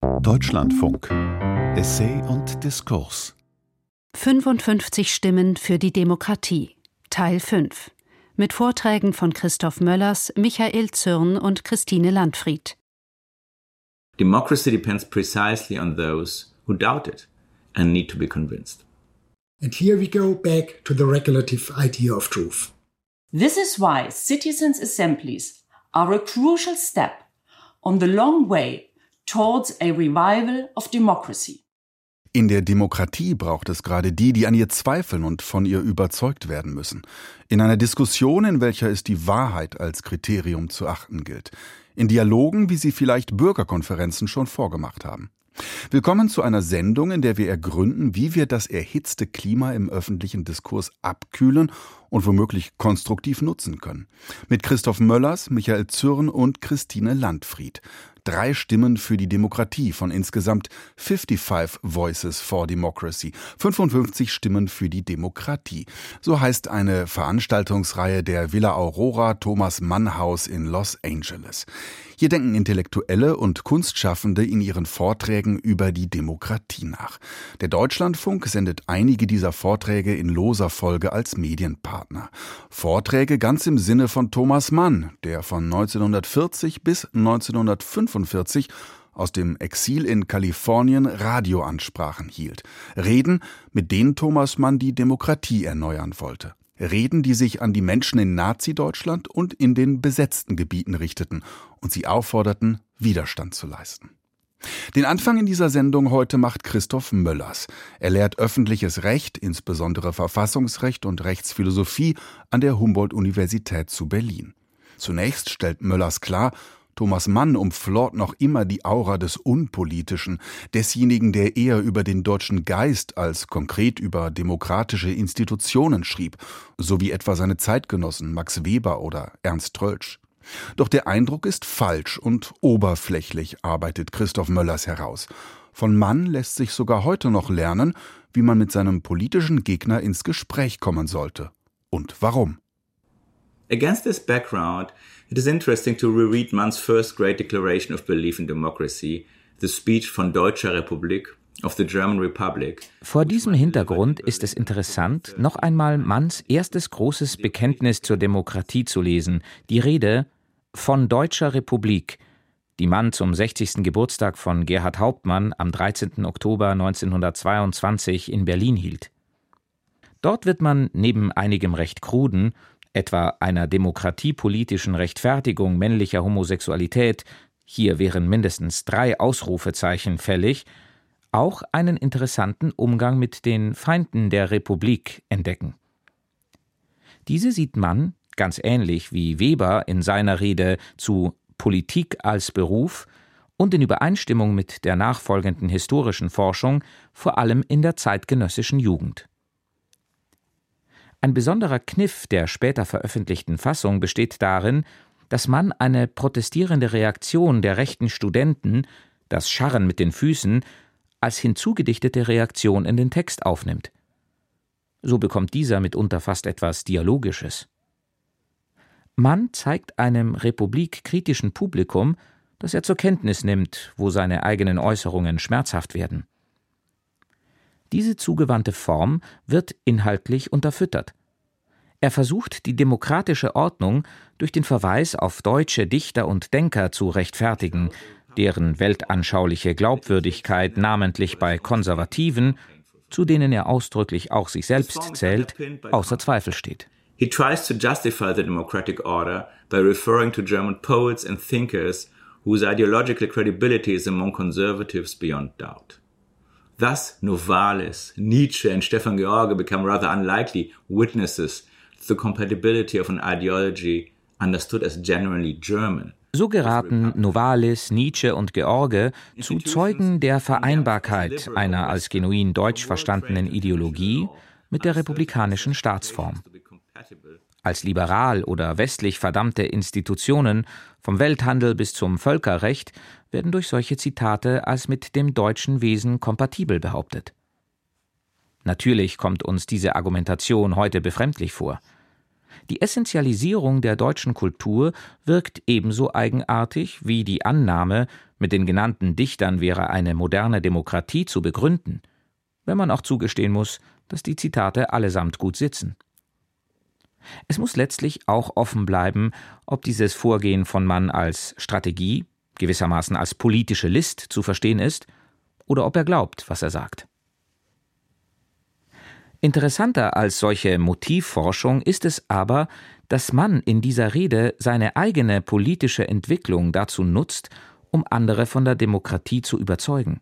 Deutschlandfunk Essay und Diskurs 55 Stimmen für die Demokratie Teil 5 mit Vorträgen von Christoph Möllers, Michael Zürn und Christine Landfried. Democracy depends precisely on those who doubt it and need to be convinced. And here we go back to the regulative idea of truth. This is why citizens' assemblies are a crucial step on the long way towards a revival of democracy. In der Demokratie braucht es gerade die, die an ihr zweifeln und von ihr überzeugt werden müssen. In einer Diskussion, in welcher es die Wahrheit als Kriterium zu achten gilt. In Dialogen, wie sie vielleicht Bürgerkonferenzen schon vorgemacht haben. Willkommen zu einer Sendung, in der wir ergründen, wie wir das erhitzte Klima im öffentlichen Diskurs abkühlen und womöglich konstruktiv nutzen können. Mit Christoph Möllers, Michael Zürn und Christine Landfried drei Stimmen für die Demokratie von insgesamt 55 Voices for Democracy, 55 Stimmen für die Demokratie. So heißt eine Veranstaltungsreihe der Villa Aurora Thomas Mann Haus in Los Angeles. Hier denken Intellektuelle und Kunstschaffende in ihren Vorträgen über die Demokratie nach. Der Deutschlandfunk sendet einige dieser Vorträge in loser Folge als Medienpartner. Vorträge ganz im Sinne von Thomas Mann, der von 1940 bis 1945 aus dem Exil in Kalifornien Radioansprachen hielt. Reden, mit denen Thomas Mann die Demokratie erneuern wollte. Reden, die sich an die Menschen in Nazi-Deutschland und in den besetzten Gebieten richteten und sie aufforderten, Widerstand zu leisten. Den Anfang in dieser Sendung heute macht Christoph Möllers. Er lehrt öffentliches Recht, insbesondere Verfassungsrecht und Rechtsphilosophie an der Humboldt-Universität zu Berlin. Zunächst stellt Möllers klar, Thomas Mann umflort noch immer die Aura des Unpolitischen, desjenigen, der eher über den deutschen Geist als konkret über demokratische Institutionen schrieb, so wie etwa seine Zeitgenossen Max Weber oder Ernst Tröltsch. Doch der Eindruck ist falsch und oberflächlich, arbeitet Christoph Möllers heraus. Von Mann lässt sich sogar heute noch lernen, wie man mit seinem politischen Gegner ins Gespräch kommen sollte. Und warum. Against this background, it is interesting to reread Mann's first great declaration of belief in democracy, the speech von Deutscher Republik Vor diesem Hintergrund ist es interessant, noch einmal Manns erstes großes Bekenntnis zur Demokratie zu lesen, die Rede von Deutscher Republik, die Mann zum 60. Geburtstag von Gerhard Hauptmann am 13. Oktober 1922 in Berlin hielt. Dort wird man neben einigem recht kruden etwa einer demokratiepolitischen Rechtfertigung männlicher Homosexualität, hier wären mindestens drei Ausrufezeichen fällig, auch einen interessanten Umgang mit den Feinden der Republik entdecken. Diese sieht man, ganz ähnlich wie Weber in seiner Rede zu Politik als Beruf und in Übereinstimmung mit der nachfolgenden historischen Forschung, vor allem in der zeitgenössischen Jugend. Ein besonderer Kniff der später veröffentlichten Fassung besteht darin, dass man eine protestierende Reaktion der rechten Studenten, das Scharren mit den Füßen, als hinzugedichtete Reaktion in den Text aufnimmt. So bekommt dieser mitunter fast etwas Dialogisches. Mann zeigt einem republikkritischen Publikum, dass er zur Kenntnis nimmt, wo seine eigenen Äußerungen schmerzhaft werden. Diese zugewandte Form wird inhaltlich unterfüttert. Er versucht, die demokratische Ordnung durch den Verweis auf deutsche Dichter und Denker zu rechtfertigen, deren weltanschauliche Glaubwürdigkeit namentlich bei Konservativen, zu denen er ausdrücklich auch sich selbst zählt, außer Zweifel steht. He tries to justify the democratic order by referring to German poets and thinkers whose ideological credibility is among conservatives beyond doubt. Thus, Novalis, Nietzsche, and Stefan George become rather unlikely witnesses to the compatibility of an ideology understood as generally German. So geraten Novalis, Nietzsche und George zu Zeugen der Vereinbarkeit einer als genuin deutsch verstandenen Ideologie mit der republikanischen Staatsform. Als liberal oder westlich verdammte Institutionen, vom Welthandel bis zum Völkerrecht, werden durch solche Zitate als mit dem deutschen Wesen kompatibel behauptet. Natürlich kommt uns diese Argumentation heute befremdlich vor. Die Essentialisierung der deutschen Kultur wirkt ebenso eigenartig wie die Annahme, mit den genannten Dichtern wäre eine moderne Demokratie zu begründen, wenn man auch zugestehen muss, dass die Zitate allesamt gut sitzen. Es muss letztlich auch offen bleiben, ob dieses Vorgehen von Mann als Strategie, gewissermaßen als politische List zu verstehen ist, oder ob er glaubt, was er sagt. Interessanter als solche Motivforschung ist es aber, dass Mann in dieser Rede seine eigene politische Entwicklung dazu nutzt, um andere von der Demokratie zu überzeugen.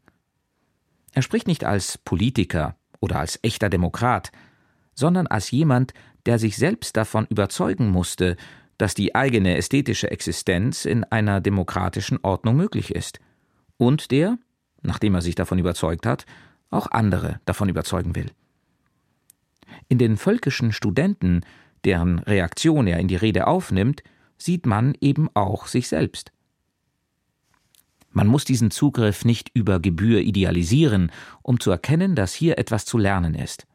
Er spricht nicht als Politiker oder als echter Demokrat, sondern als jemand, der sich selbst davon überzeugen musste, dass die eigene ästhetische Existenz in einer demokratischen Ordnung möglich ist, und der, nachdem er sich davon überzeugt hat, auch andere davon überzeugen will. In den völkischen Studenten, deren Reaktion er in die Rede aufnimmt, sieht man eben auch sich selbst. Man muss diesen Zugriff nicht über Gebühr idealisieren, um zu erkennen, dass hier etwas zu lernen ist.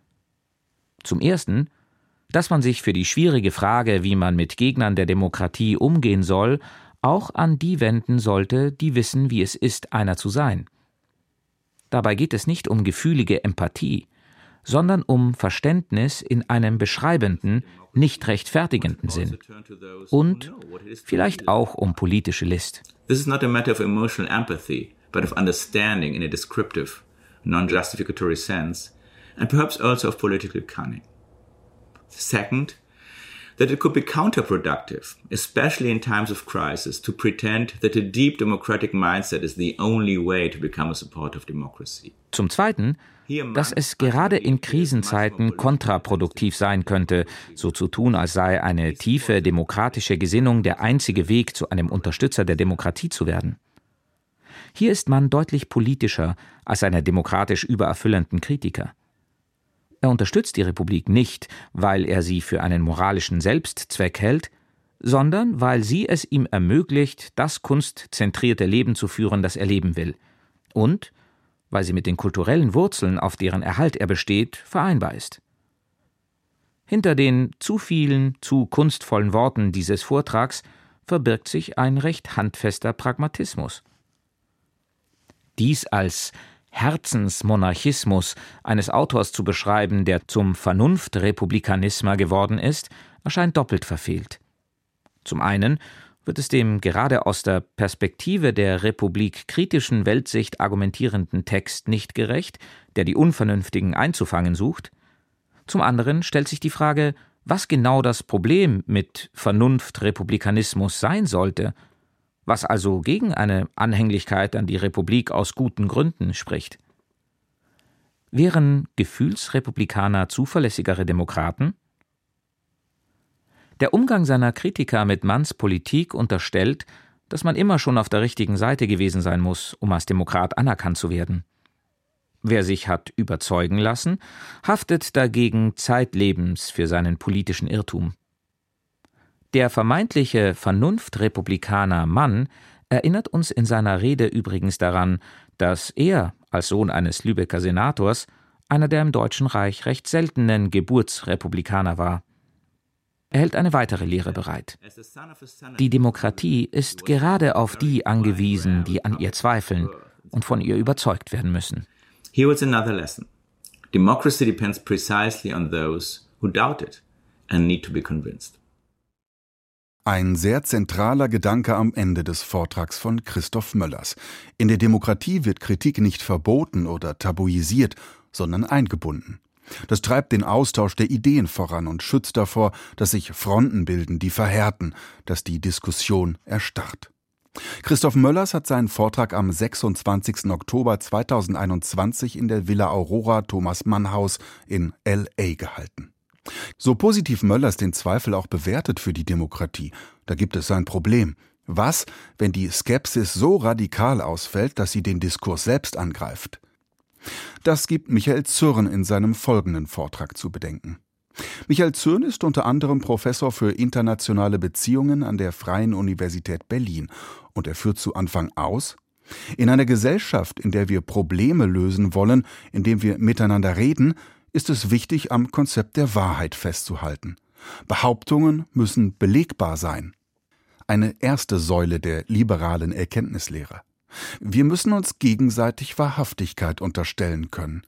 Zum Ersten, dass man sich für die schwierige Frage, wie man mit Gegnern der Demokratie umgehen soll, auch an die wenden sollte, die wissen, wie es ist, einer zu sein. Dabei geht es nicht um gefühlige Empathie, sondern um Verständnis in einem beschreibenden, nicht rechtfertigenden Sinn. Und vielleicht auch um politische List. This is not a matter of emotional empathy, but of understanding in a descriptive, non-justificatory sense, and perhaps also of political cunning. Second, that it could be counterproductive, especially in times of crisis, to pretend that a deep democratic mindset is the only way to become a supporter of democracy. Zum Zweiten, dass es gerade in Krisenzeiten kontraproduktiv sein könnte, so zu tun, als sei eine tiefe demokratische Gesinnung der einzige Weg, zu einem Unterstützer der Demokratie zu werden. Hier ist man deutlich politischer als einer demokratisch übererfüllenden Kritiker. Er unterstützt die Republik nicht, weil er sie für einen moralischen Selbstzweck hält, sondern weil sie es ihm ermöglicht, das kunstzentrierte Leben zu führen, das er leben will, und weil sie mit den kulturellen Wurzeln, auf deren Erhalt er besteht, vereinbar ist. Hinter den zu vielen, zu kunstvollen Worten dieses Vortrags verbirgt sich ein recht handfester Pragmatismus. Dies als Herzensmonarchismus eines Autors zu beschreiben, der zum Vernunftrepublikanisma geworden ist, erscheint doppelt verfehlt. Zum einen wird es dem gerade aus der Perspektive der Republik kritischen Weltsicht argumentierenden Text nicht gerecht, der die Unvernünftigen einzufangen sucht. Zum anderen stellt sich die Frage, was genau das Problem mit Vernunftrepublikanismus sein sollte, was also gegen eine Anhänglichkeit an die Republik aus guten Gründen spricht. Wären Gefühlsrepublikaner zuverlässigere Demokraten? Der Umgang seiner Kritiker mit Manns Politik unterstellt, dass man immer schon auf der richtigen Seite gewesen sein muss, um als Demokrat anerkannt zu werden. Wer sich hat überzeugen lassen, haftet dagegen zeitlebens für seinen politischen Irrtum. Der vermeintliche Vernunftrepublikaner Mann erinnert uns in seiner Rede übrigens daran, dass er, als Sohn eines Lübecker Senators, einer der im Deutschen Reich recht seltenen Geburtsrepublikaner war. Er hält eine weitere Lehre bereit. Die Demokratie ist gerade auf die angewiesen, die an ihr zweifeln und von ihr überzeugt werden müssen. Here was another lesson. Democracy depends precisely on those who doubt it and need to be convinced. Ein sehr zentraler Gedanke am Ende des Vortrags von Christoph Möllers. In der Demokratie wird Kritik nicht verboten oder tabuisiert, sondern eingebunden. Das treibt den Austausch der Ideen voran und schützt davor, dass sich Fronten bilden, die verhärten, dass die Diskussion erstarrt. Christoph Möllers hat seinen Vortrag am 26. Oktober 2021 in der Villa Aurora Thomas Mann Haus in LA gehalten. So positiv Möllers den Zweifel auch bewertet für die Demokratie, da gibt es ein Problem. Was, wenn die Skepsis so radikal ausfällt, dass sie den Diskurs selbst angreift? Das gibt Michael Zürn in seinem folgenden Vortrag zu bedenken. Michael Zürn ist unter anderem Professor für internationale Beziehungen an der Freien Universität Berlin und er führt zu Anfang aus, in einer Gesellschaft, in der wir Probleme lösen wollen, indem wir miteinander reden, ist es wichtig, am Konzept der Wahrheit festzuhalten. Behauptungen müssen belegbar sein. Eine erste Säule der liberalen Erkenntnislehre. Wir müssen uns gegenseitig Wahrhaftigkeit unterstellen können.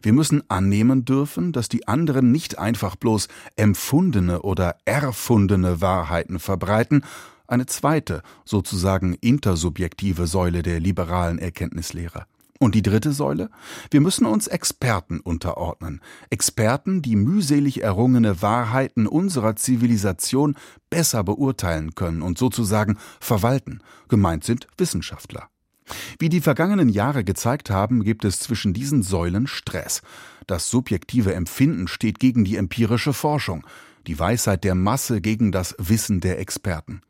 Wir müssen annehmen dürfen, dass die anderen nicht einfach bloß empfundene oder erfundene Wahrheiten verbreiten, eine zweite, sozusagen intersubjektive Säule der liberalen Erkenntnislehre. Und die dritte Säule? Wir müssen uns Experten unterordnen. Experten, die mühselig errungene Wahrheiten unserer Zivilisation besser beurteilen können und sozusagen verwalten. Gemeint sind Wissenschaftler. Wie die vergangenen Jahre gezeigt haben, gibt es zwischen diesen Säulen Stress. Das subjektive Empfinden steht gegen die empirische Forschung, die Weisheit der Masse gegen das Wissen der Experten.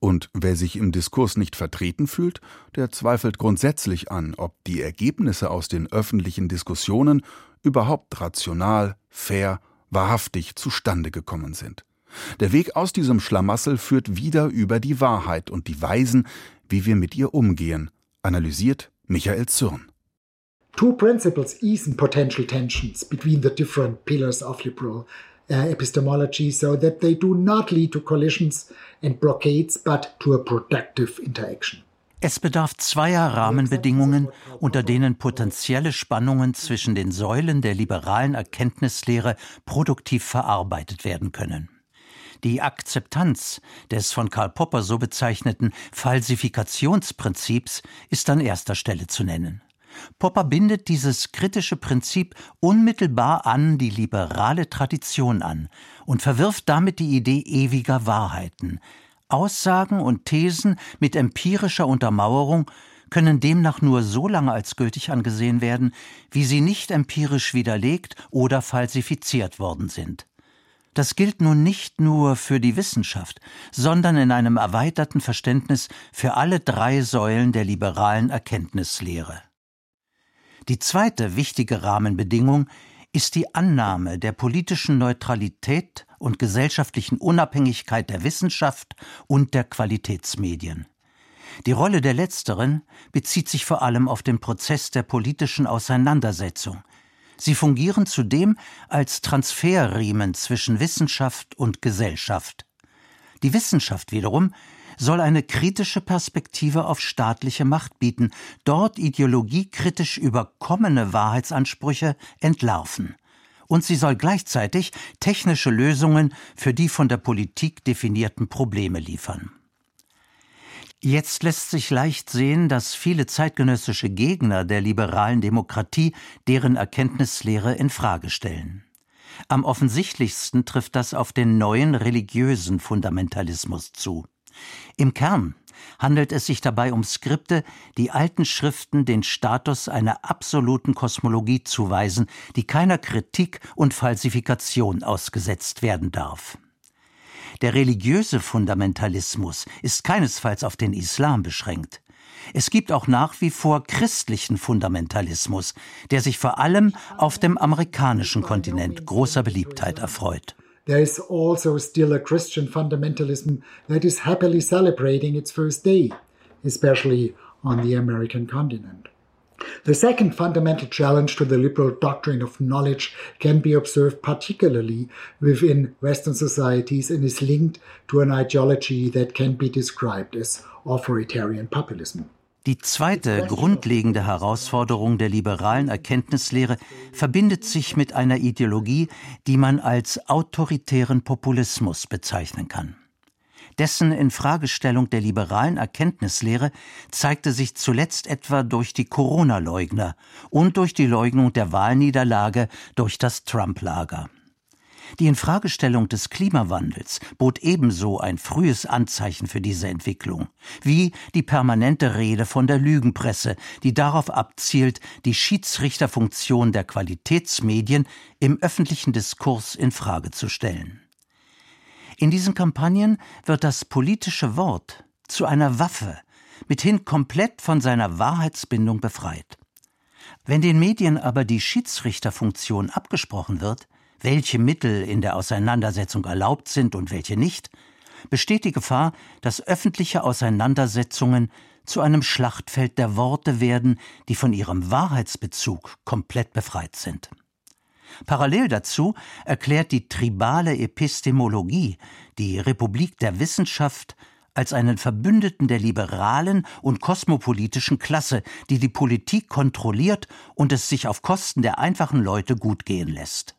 Und wer sich im Diskurs nicht vertreten fühlt, der zweifelt grundsätzlich an, ob die Ergebnisse aus den öffentlichen Diskussionen überhaupt rational, fair, wahrhaftig zustande gekommen sind. Der Weg aus diesem Schlamassel führt wieder über die Wahrheit und die Weisen, wie wir mit ihr umgehen, analysiert Michael Zürn. Two principles ease potential tensions between the different pillars of liberal uh, epistemology so that they do not lead to collisions and blockades, but to a productive interaction. Es bedarf zweier Rahmenbedingungen, unter denen potenzielle Spannungen zwischen den Säulen der liberalen Erkenntnislehre produktiv verarbeitet werden können. Die Akzeptanz des von Karl Popper so bezeichneten Falsifikationsprinzips ist an erster Stelle zu nennen. Popper bindet dieses kritische Prinzip unmittelbar an die liberale Tradition an und verwirft damit die Idee ewiger Wahrheiten. Aussagen und Thesen mit empirischer Untermauerung können demnach nur so lange als gültig angesehen werden, wie sie nicht empirisch widerlegt oder falsifiziert worden sind. Das gilt nun nicht nur für die Wissenschaft, sondern in einem erweiterten Verständnis für alle drei Säulen der liberalen Erkenntnislehre. Die zweite wichtige Rahmenbedingung ist die Annahme der politischen Neutralität und gesellschaftlichen Unabhängigkeit der Wissenschaft und der Qualitätsmedien. Die Rolle der letzteren bezieht sich vor allem auf den Prozess der politischen Auseinandersetzung, Sie fungieren zudem als Transferriemen zwischen Wissenschaft und Gesellschaft. Die Wissenschaft wiederum soll eine kritische Perspektive auf staatliche Macht bieten, dort ideologiekritisch überkommene Wahrheitsansprüche entlarven. Und sie soll gleichzeitig technische Lösungen für die von der Politik definierten Probleme liefern. Jetzt lässt sich leicht sehen, dass viele zeitgenössische Gegner der liberalen Demokratie deren Erkenntnislehre in Frage stellen. Am offensichtlichsten trifft das auf den neuen religiösen Fundamentalismus zu. Im Kern handelt es sich dabei um Skripte, die alten Schriften den Status einer absoluten Kosmologie zuweisen, die keiner Kritik und Falsifikation ausgesetzt werden darf. Der religiöse Fundamentalismus ist keinesfalls auf den Islam beschränkt. Es gibt auch nach wie vor christlichen Fundamentalismus, der sich vor allem auf dem amerikanischen Kontinent großer Beliebtheit erfreut. There is also still a Christian fundamentalism that is happily celebrating its first day, especially on the American continent. The second fundamental challenge to the liberal doctrine of knowledge can be observed particularly within Western societies and is linked to an ideology that can be described as authoritarian populism. Die zweite grundlegende Herausforderung der liberalen Erkenntnislehre verbindet sich mit einer Ideologie, die man als autoritären Populismus bezeichnen kann. Dessen Infragestellung der liberalen Erkenntnislehre zeigte sich zuletzt etwa durch die Corona-Leugner und durch die Leugnung der Wahlniederlage durch das Trump-Lager. Die Infragestellung des Klimawandels bot ebenso ein frühes Anzeichen für diese Entwicklung, wie die permanente Rede von der Lügenpresse, die darauf abzielt, die Schiedsrichterfunktion der Qualitätsmedien im öffentlichen Diskurs in Frage zu stellen. In diesen Kampagnen wird das politische Wort zu einer Waffe, mithin komplett von seiner Wahrheitsbindung befreit. Wenn den Medien aber die Schiedsrichterfunktion abgesprochen wird, welche Mittel in der Auseinandersetzung erlaubt sind und welche nicht, besteht die Gefahr, dass öffentliche Auseinandersetzungen zu einem Schlachtfeld der Worte werden, die von ihrem Wahrheitsbezug komplett befreit sind. Parallel dazu erklärt die tribale Epistemologie die Republik der Wissenschaft als einen Verbündeten der liberalen und kosmopolitischen Klasse, die die Politik kontrolliert und es sich auf Kosten der einfachen Leute gut gehen lässt.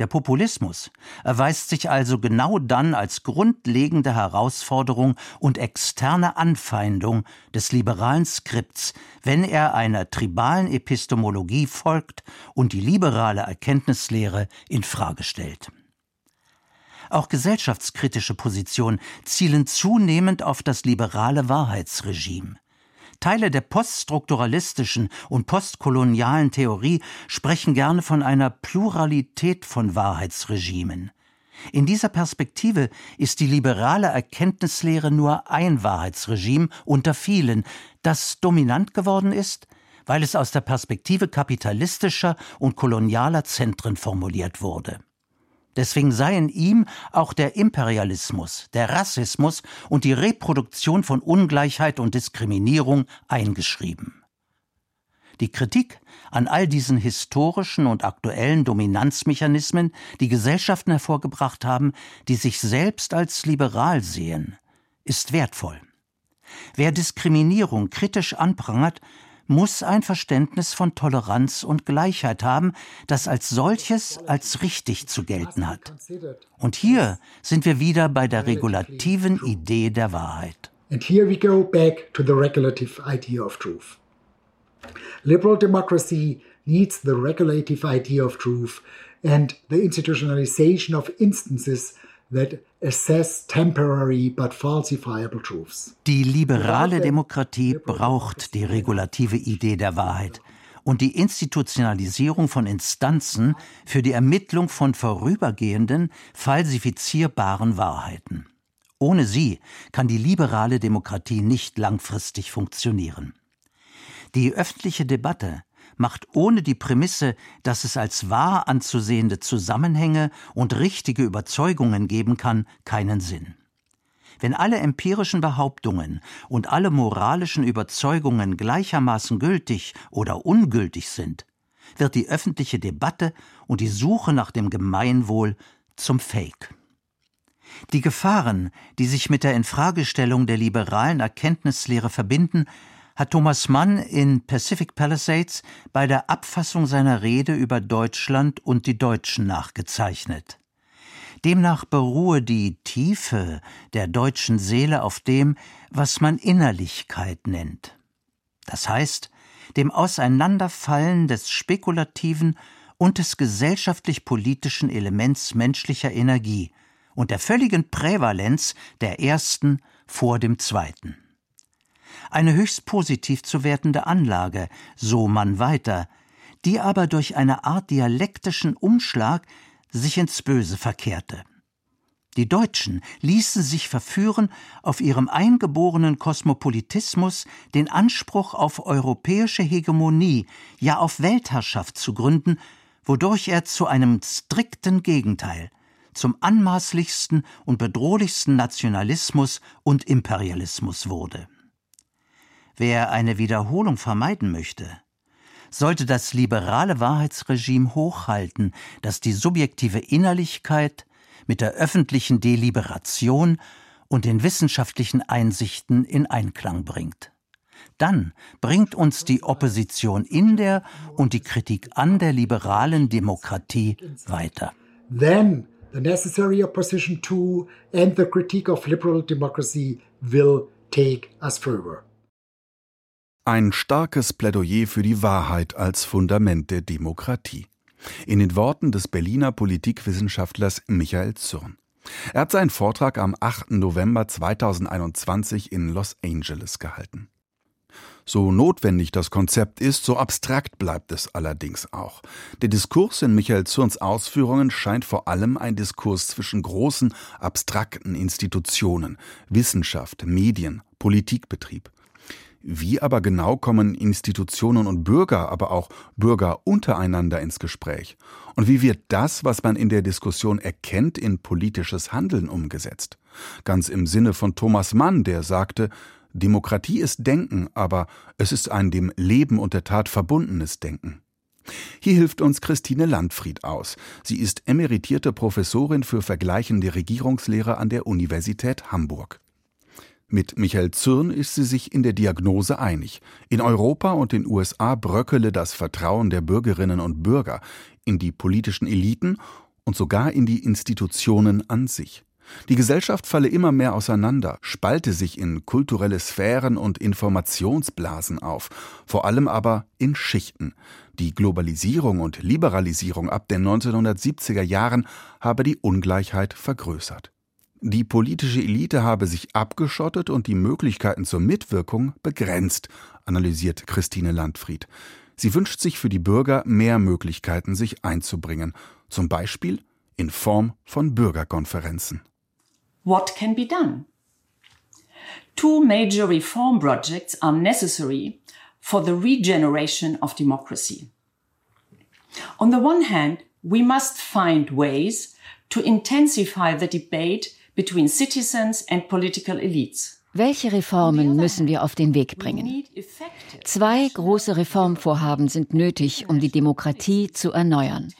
Der Populismus erweist sich also genau dann als grundlegende Herausforderung und externe Anfeindung des liberalen Skripts, wenn er einer tribalen Epistemologie folgt und die liberale Erkenntnislehre in Frage stellt. Auch gesellschaftskritische Positionen zielen zunehmend auf das liberale Wahrheitsregime. Teile der poststrukturalistischen und postkolonialen Theorie sprechen gerne von einer Pluralität von Wahrheitsregimen. In dieser Perspektive ist die liberale Erkenntnislehre nur ein Wahrheitsregime unter vielen, das dominant geworden ist, weil es aus der Perspektive kapitalistischer und kolonialer Zentren formuliert wurde. Deswegen seien ihm auch der Imperialismus, der Rassismus und die Reproduktion von Ungleichheit und Diskriminierung eingeschrieben. Die Kritik an all diesen historischen und aktuellen Dominanzmechanismen, die Gesellschaften hervorgebracht haben, die sich selbst als liberal sehen, ist wertvoll. Wer Diskriminierung kritisch anprangert, muss ein Verständnis von Toleranz und Gleichheit haben, das als solches als richtig zu gelten hat. Und hier sind wir wieder bei der regulativen Idee der Wahrheit. And here we go back to the regulative idea of truth. Liberal democracy needs the regulative idea of truth and the institutionalization of instances that assess temporary but falsifiable truths. Die liberale Demokratie braucht die regulative Idee der Wahrheit und die Institutionalisierung von Instanzen für die Ermittlung von vorübergehenden, falsifizierbaren Wahrheiten. Ohne sie kann die liberale Demokratie nicht langfristig funktionieren. Die öffentliche Debatte macht ohne die Prämisse, dass es als wahr anzusehende Zusammenhänge und richtige Überzeugungen geben kann, keinen Sinn. Wenn alle empirischen Behauptungen und alle moralischen Überzeugungen gleichermaßen gültig oder ungültig sind, wird die öffentliche Debatte und die Suche nach dem Gemeinwohl zum Fake. Die Gefahren, die sich mit der Infragestellung der liberalen Erkenntnislehre verbinden, hat Thomas Mann in Pacific Palisades bei der Abfassung seiner Rede über Deutschland und die Deutschen nachgezeichnet. Demnach beruhe die Tiefe der deutschen Seele auf dem, was man Innerlichkeit nennt. Das heißt, dem Auseinanderfallen des spekulativen und des gesellschaftlich-politischen Elements menschlicher Energie und der völligen Prävalenz der ersten vor dem zweiten eine höchst positiv zu wertende Anlage, so man weiter, die aber durch eine Art dialektischen Umschlag sich ins Böse verkehrte. Die Deutschen ließen sich verführen, auf ihrem eingeborenen Kosmopolitismus den Anspruch auf europäische Hegemonie, ja auf Weltherrschaft zu gründen, wodurch er zu einem strikten Gegenteil, zum anmaßlichsten und bedrohlichsten Nationalismus und Imperialismus wurde. Wer eine Wiederholung vermeiden möchte, sollte das liberale Wahrheitsregime hochhalten, das die subjektive Innerlichkeit mit der öffentlichen Deliberation und den wissenschaftlichen Einsichten in Einklang bringt. Dann bringt uns die Opposition in der und die Kritik an der liberalen Demokratie weiter. Then the necessary opposition to and the critique of liberal democracy will take us further. Ein starkes Plädoyer für die Wahrheit als Fundament der Demokratie. In den Worten des Berliner Politikwissenschaftlers Michael Zürn. Er hat seinen Vortrag am 8. November 2021 in Los Angeles gehalten. So notwendig das Konzept ist, so abstrakt bleibt es allerdings auch. Der Diskurs in Michael Zürns Ausführungen scheint vor allem ein Diskurs zwischen großen, abstrakten Institutionen, Wissenschaft, Medien, Politikbetrieb. Wie aber genau kommen Institutionen und Bürger, aber auch Bürger untereinander ins Gespräch? Und wie wird das, was man in der Diskussion erkennt, in politisches Handeln umgesetzt? Ganz im Sinne von Thomas Mann, der sagte, Demokratie ist Denken, aber es ist ein dem Leben und der Tat verbundenes Denken. Hier hilft uns Christine Landfried aus. Sie ist emeritierte Professorin für vergleichende Regierungslehre an der Universität Hamburg. Mit Michael Zürn ist sie sich in der Diagnose einig. In Europa und den USA bröckele das Vertrauen der Bürgerinnen und Bürger in die politischen Eliten und sogar in die Institutionen an sich. Die Gesellschaft falle immer mehr auseinander, spalte sich in kulturelle Sphären und Informationsblasen auf, vor allem aber in Schichten. Die Globalisierung und Liberalisierung ab den 1970er Jahren habe die Ungleichheit vergrößert. Die politische Elite habe sich abgeschottet und die Möglichkeiten zur Mitwirkung begrenzt, analysiert Christine Landfried. Sie wünscht sich für die Bürger mehr Möglichkeiten, sich einzubringen, zum Beispiel in Form von Bürgerkonferenzen. What can be done? Two major reform projects are necessary for the regeneration of democracy. On the one hand, we must find ways to intensify the debate between citizens and political elites. Welche Reformen müssen wir auf den Weg bringen? Zwei große Reformvorhaben sind nötig, um die Demokratie zu erneuern.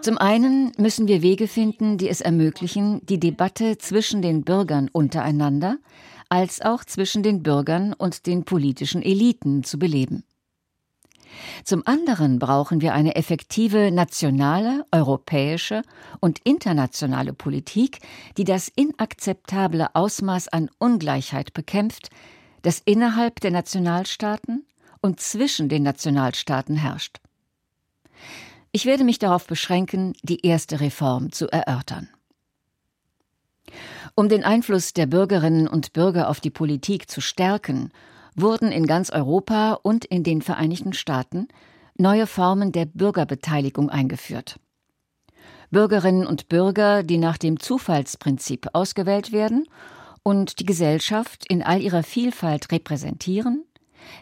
Zum einen müssen wir Wege finden, die es ermöglichen, die Debatte zwischen den Bürgern untereinander als auch zwischen den Bürgern und den politischen Eliten zu beleben. Zum anderen brauchen wir eine effektive nationale, europäische und internationale Politik, die das inakzeptable Ausmaß an Ungleichheit bekämpft, das innerhalb der Nationalstaaten und zwischen den Nationalstaaten herrscht. Ich werde mich darauf beschränken, die erste Reform zu erörtern. Um den Einfluss der Bürgerinnen und Bürger auf die Politik zu stärken wurden in ganz Europa und in den Vereinigten Staaten neue Formen der Bürgerbeteiligung eingeführt. Bürgerinnen und Bürger, die nach dem Zufallsprinzip ausgewählt werden und die Gesellschaft in all ihrer Vielfalt repräsentieren,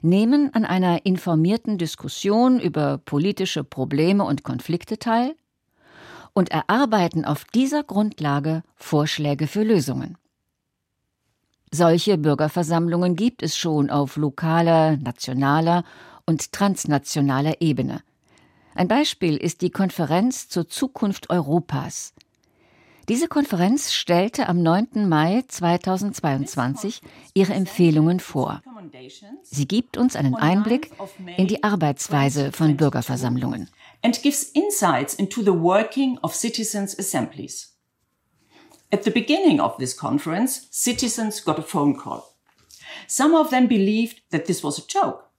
nehmen an einer informierten Diskussion über politische Probleme und Konflikte teil und erarbeiten auf dieser Grundlage Vorschläge für Lösungen. Solche Bürgerversammlungen gibt es schon auf lokaler, nationaler und transnationaler Ebene. Ein Beispiel ist die Konferenz zur Zukunft Europas. Diese Konferenz stellte am 9. Mai 2022 ihre Empfehlungen vor. Sie gibt uns einen Einblick in die Arbeitsweise von Bürgerversammlungen. And gives insights into the working of citizens' assemblies. At the beginning of this conference, citizens got a phone call. Some of them believed that this was a joke.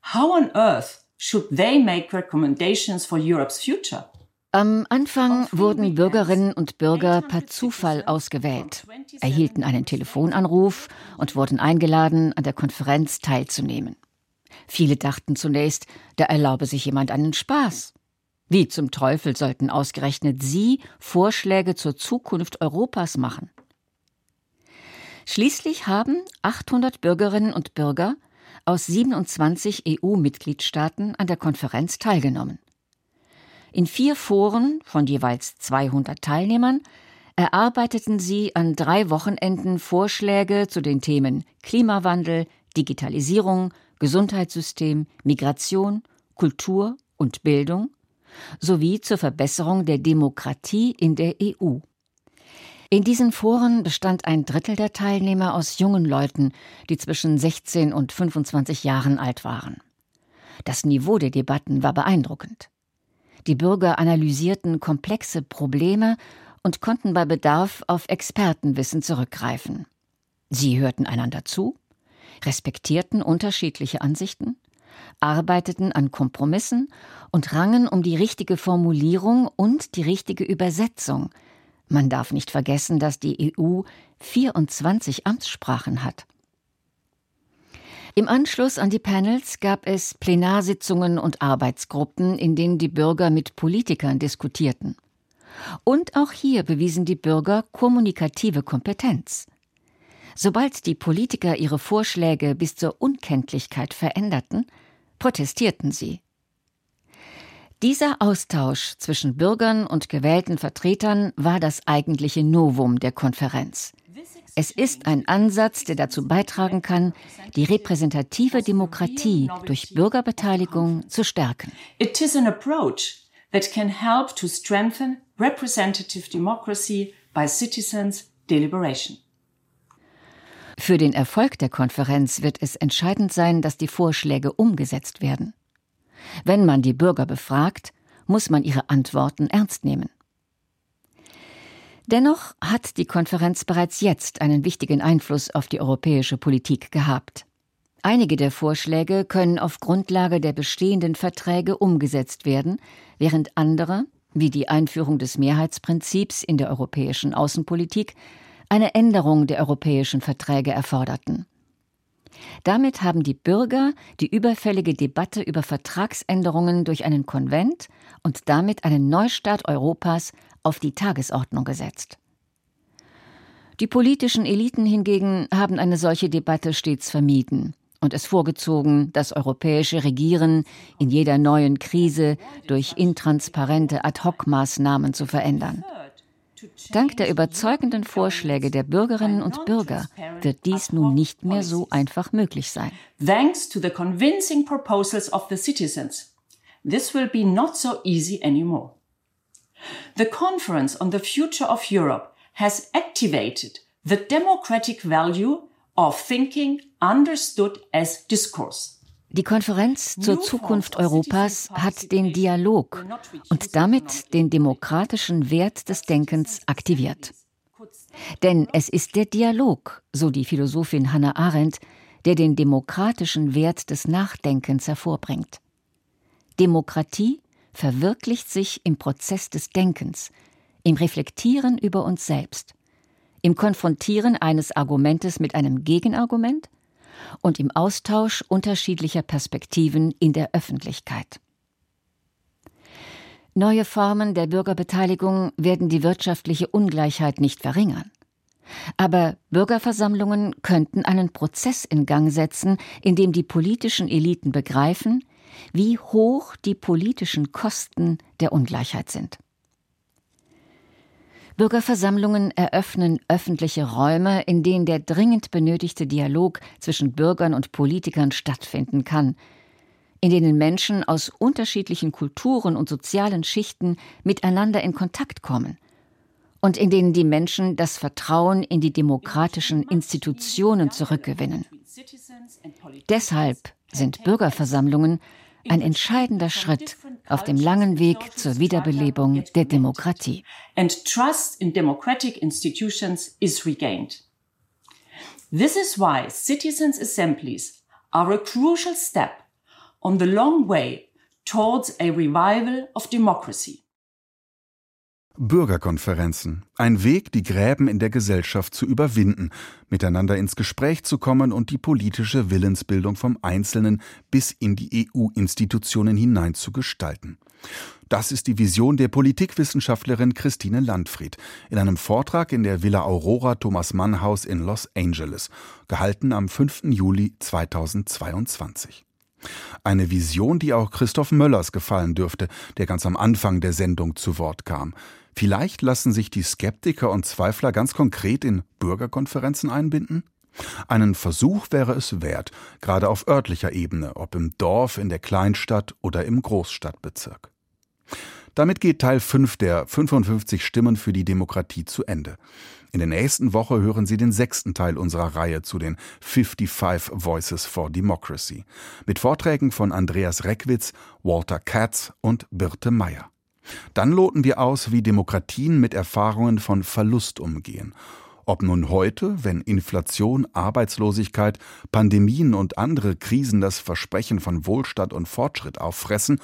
How on earth should they make recommendations for Europe's future? Am Anfang wurden Bürgerinnen und Bürger per Zufall ausgewählt, erhielten einen Telefonanruf und wurden eingeladen, an der Konferenz teilzunehmen. Viele dachten zunächst, da erlaube sich jemand einen Spaß. Wie zum Teufel sollten ausgerechnet Sie Vorschläge zur Zukunft Europas machen? Schließlich haben 800 Bürgerinnen und Bürger aus 27 EU-Mitgliedstaaten an der Konferenz teilgenommen. In vier Foren von jeweils 200 Teilnehmern erarbeiteten sie an drei Wochenenden Vorschläge zu den Themen Klimawandel, Digitalisierung, Gesundheitssystem, Migration, Kultur und Bildung sowie zur Verbesserung der Demokratie in der EU. In diesen Foren bestand ein Drittel der Teilnehmer aus jungen Leuten, die zwischen 16 und 25 Jahren alt waren. Das Niveau der Debatten war beeindruckend. Die Bürger analysierten komplexe Probleme und konnten bei Bedarf auf Expertenwissen zurückgreifen. Sie hörten einander zu, respektierten unterschiedliche Ansichten arbeiteten an Kompromissen und rangen um die richtige Formulierung und die richtige Übersetzung. Man darf nicht vergessen, dass die EU 24 Amtssprachen hat. Im Anschluss an die Panels gab es Plenarsitzungen und Arbeitsgruppen, in denen die Bürger mit Politikern diskutierten. Und auch hier bewiesen die Bürger kommunikative Kompetenz. Sobald die Politiker ihre Vorschläge bis zur Unkenntlichkeit veränderten, protestierten sie. Dieser Austausch zwischen Bürgern und gewählten Vertretern war das eigentliche Novum der Konferenz. Es ist ein Ansatz, der dazu beitragen kann, die repräsentative Demokratie durch Bürgerbeteiligung zu stärken. It is an approach that can help to strengthen representative democracy by citizens' deliberation. Für den Erfolg der Konferenz wird es entscheidend sein, dass die Vorschläge umgesetzt werden. Wenn man die Bürger befragt, muss man ihre Antworten ernst nehmen. Dennoch hat die Konferenz bereits jetzt einen wichtigen Einfluss auf die europäische Politik gehabt. Einige der Vorschläge können auf Grundlage der bestehenden Verträge umgesetzt werden, während andere, wie die Einführung des Mehrheitsprinzips in der europäischen Außenpolitik, eine Änderung der europäischen Verträge erforderten. Damit haben die Bürger die überfällige Debatte über Vertragsänderungen durch einen Konvent und damit einen Neustart Europas auf die Tagesordnung gesetzt. Die politischen Eliten hingegen haben eine solche Debatte stets vermieden und es vorgezogen, das europäische Regieren in jeder neuen Krise durch intransparente Ad-hoc-Maßnahmen zu verändern. Dank der überzeugenden Vorschläge der Bürgerinnen und Bürger wird dies nun nicht mehr so einfach möglich sein. Thanks to the convincing proposals of the citizens, this will be not so easy anymore. The Conference on the Future of Europe has activated the democratic value of thinking understood as discourse. Die Konferenz zur Zukunft Europas hat den Dialog und damit den demokratischen Wert des Denkens aktiviert. Denn es ist der Dialog, so die Philosophin Hannah Arendt, der den demokratischen Wert des Nachdenkens hervorbringt. Demokratie verwirklicht sich im Prozess des Denkens, im Reflektieren über uns selbst, im Konfrontieren eines Argumentes mit einem Gegenargument und im Austausch unterschiedlicher Perspektiven in der Öffentlichkeit. Neue Formen der Bürgerbeteiligung werden die wirtschaftliche Ungleichheit nicht verringern. Aber Bürgerversammlungen könnten einen Prozess in Gang setzen, in dem die politischen Eliten begreifen, wie hoch die politischen Kosten der Ungleichheit sind. Bürgerversammlungen eröffnen öffentliche Räume, in denen der dringend benötigte Dialog zwischen Bürgern und Politikern stattfinden kann, in denen Menschen aus unterschiedlichen Kulturen und sozialen Schichten miteinander in Kontakt kommen und in denen die Menschen das Vertrauen in die demokratischen Institutionen zurückgewinnen. Deshalb sind Bürgerversammlungen ein entscheidender Schritt auf dem langen Weg zur Wiederbelebung der Demokratie. And trust in democratic institutions is regained. This is why citizens' assemblies are a crucial step on the long way towards a revival of democracy. Bürgerkonferenzen. Ein Weg, die Gräben in der Gesellschaft zu überwinden, miteinander ins Gespräch zu kommen und die politische Willensbildung vom Einzelnen bis in die EU-Institutionen hinein zu gestalten. Das ist die Vision der Politikwissenschaftlerin Christine Landfried in einem Vortrag in der Villa Aurora Thomas Mann Haus in Los Angeles, gehalten am 5. Juli 2022. Eine Vision, die auch Christoph Möllers gefallen dürfte, der ganz am Anfang der Sendung zu Wort kam. Vielleicht lassen sich die Skeptiker und Zweifler ganz konkret in Bürgerkonferenzen einbinden? Einen Versuch wäre es wert, gerade auf örtlicher Ebene, ob im Dorf, in der Kleinstadt oder im Großstadtbezirk. Damit geht Teil 5 der 55 Stimmen für die Demokratie zu Ende. In der nächsten Woche hören Sie den sechsten Teil unserer Reihe zu den 55 Voices for Democracy mit Vorträgen von Andreas Reckwitz, Walter Katz und Birte Meyer. Dann loten wir aus, wie Demokratien mit Erfahrungen von Verlust umgehen. Ob nun heute, wenn Inflation, Arbeitslosigkeit, Pandemien und andere Krisen das Versprechen von Wohlstand und Fortschritt auffressen,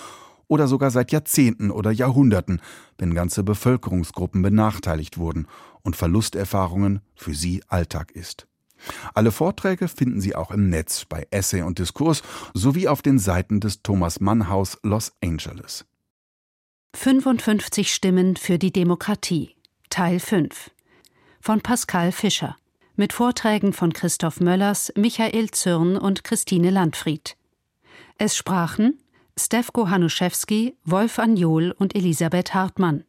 oder sogar seit Jahrzehnten oder Jahrhunderten, wenn ganze Bevölkerungsgruppen benachteiligt wurden und Verlusterfahrungen für sie Alltag ist. Alle Vorträge finden Sie auch im Netz bei Essay und Diskurs sowie auf den Seiten des Thomas Mann Haus Los Angeles. 55 Stimmen für die Demokratie Teil 5 von Pascal Fischer mit Vorträgen von Christoph Möllers, Michael Zürn und Christine Landfried. Es sprachen Stefko Hanuszewski, Wolf Anjol und Elisabeth Hartmann.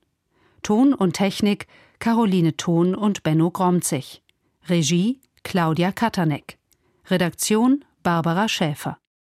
Ton und Technik Caroline Thon und Benno Gromzig. Regie Claudia Katanek. Redaktion Barbara Schäfer.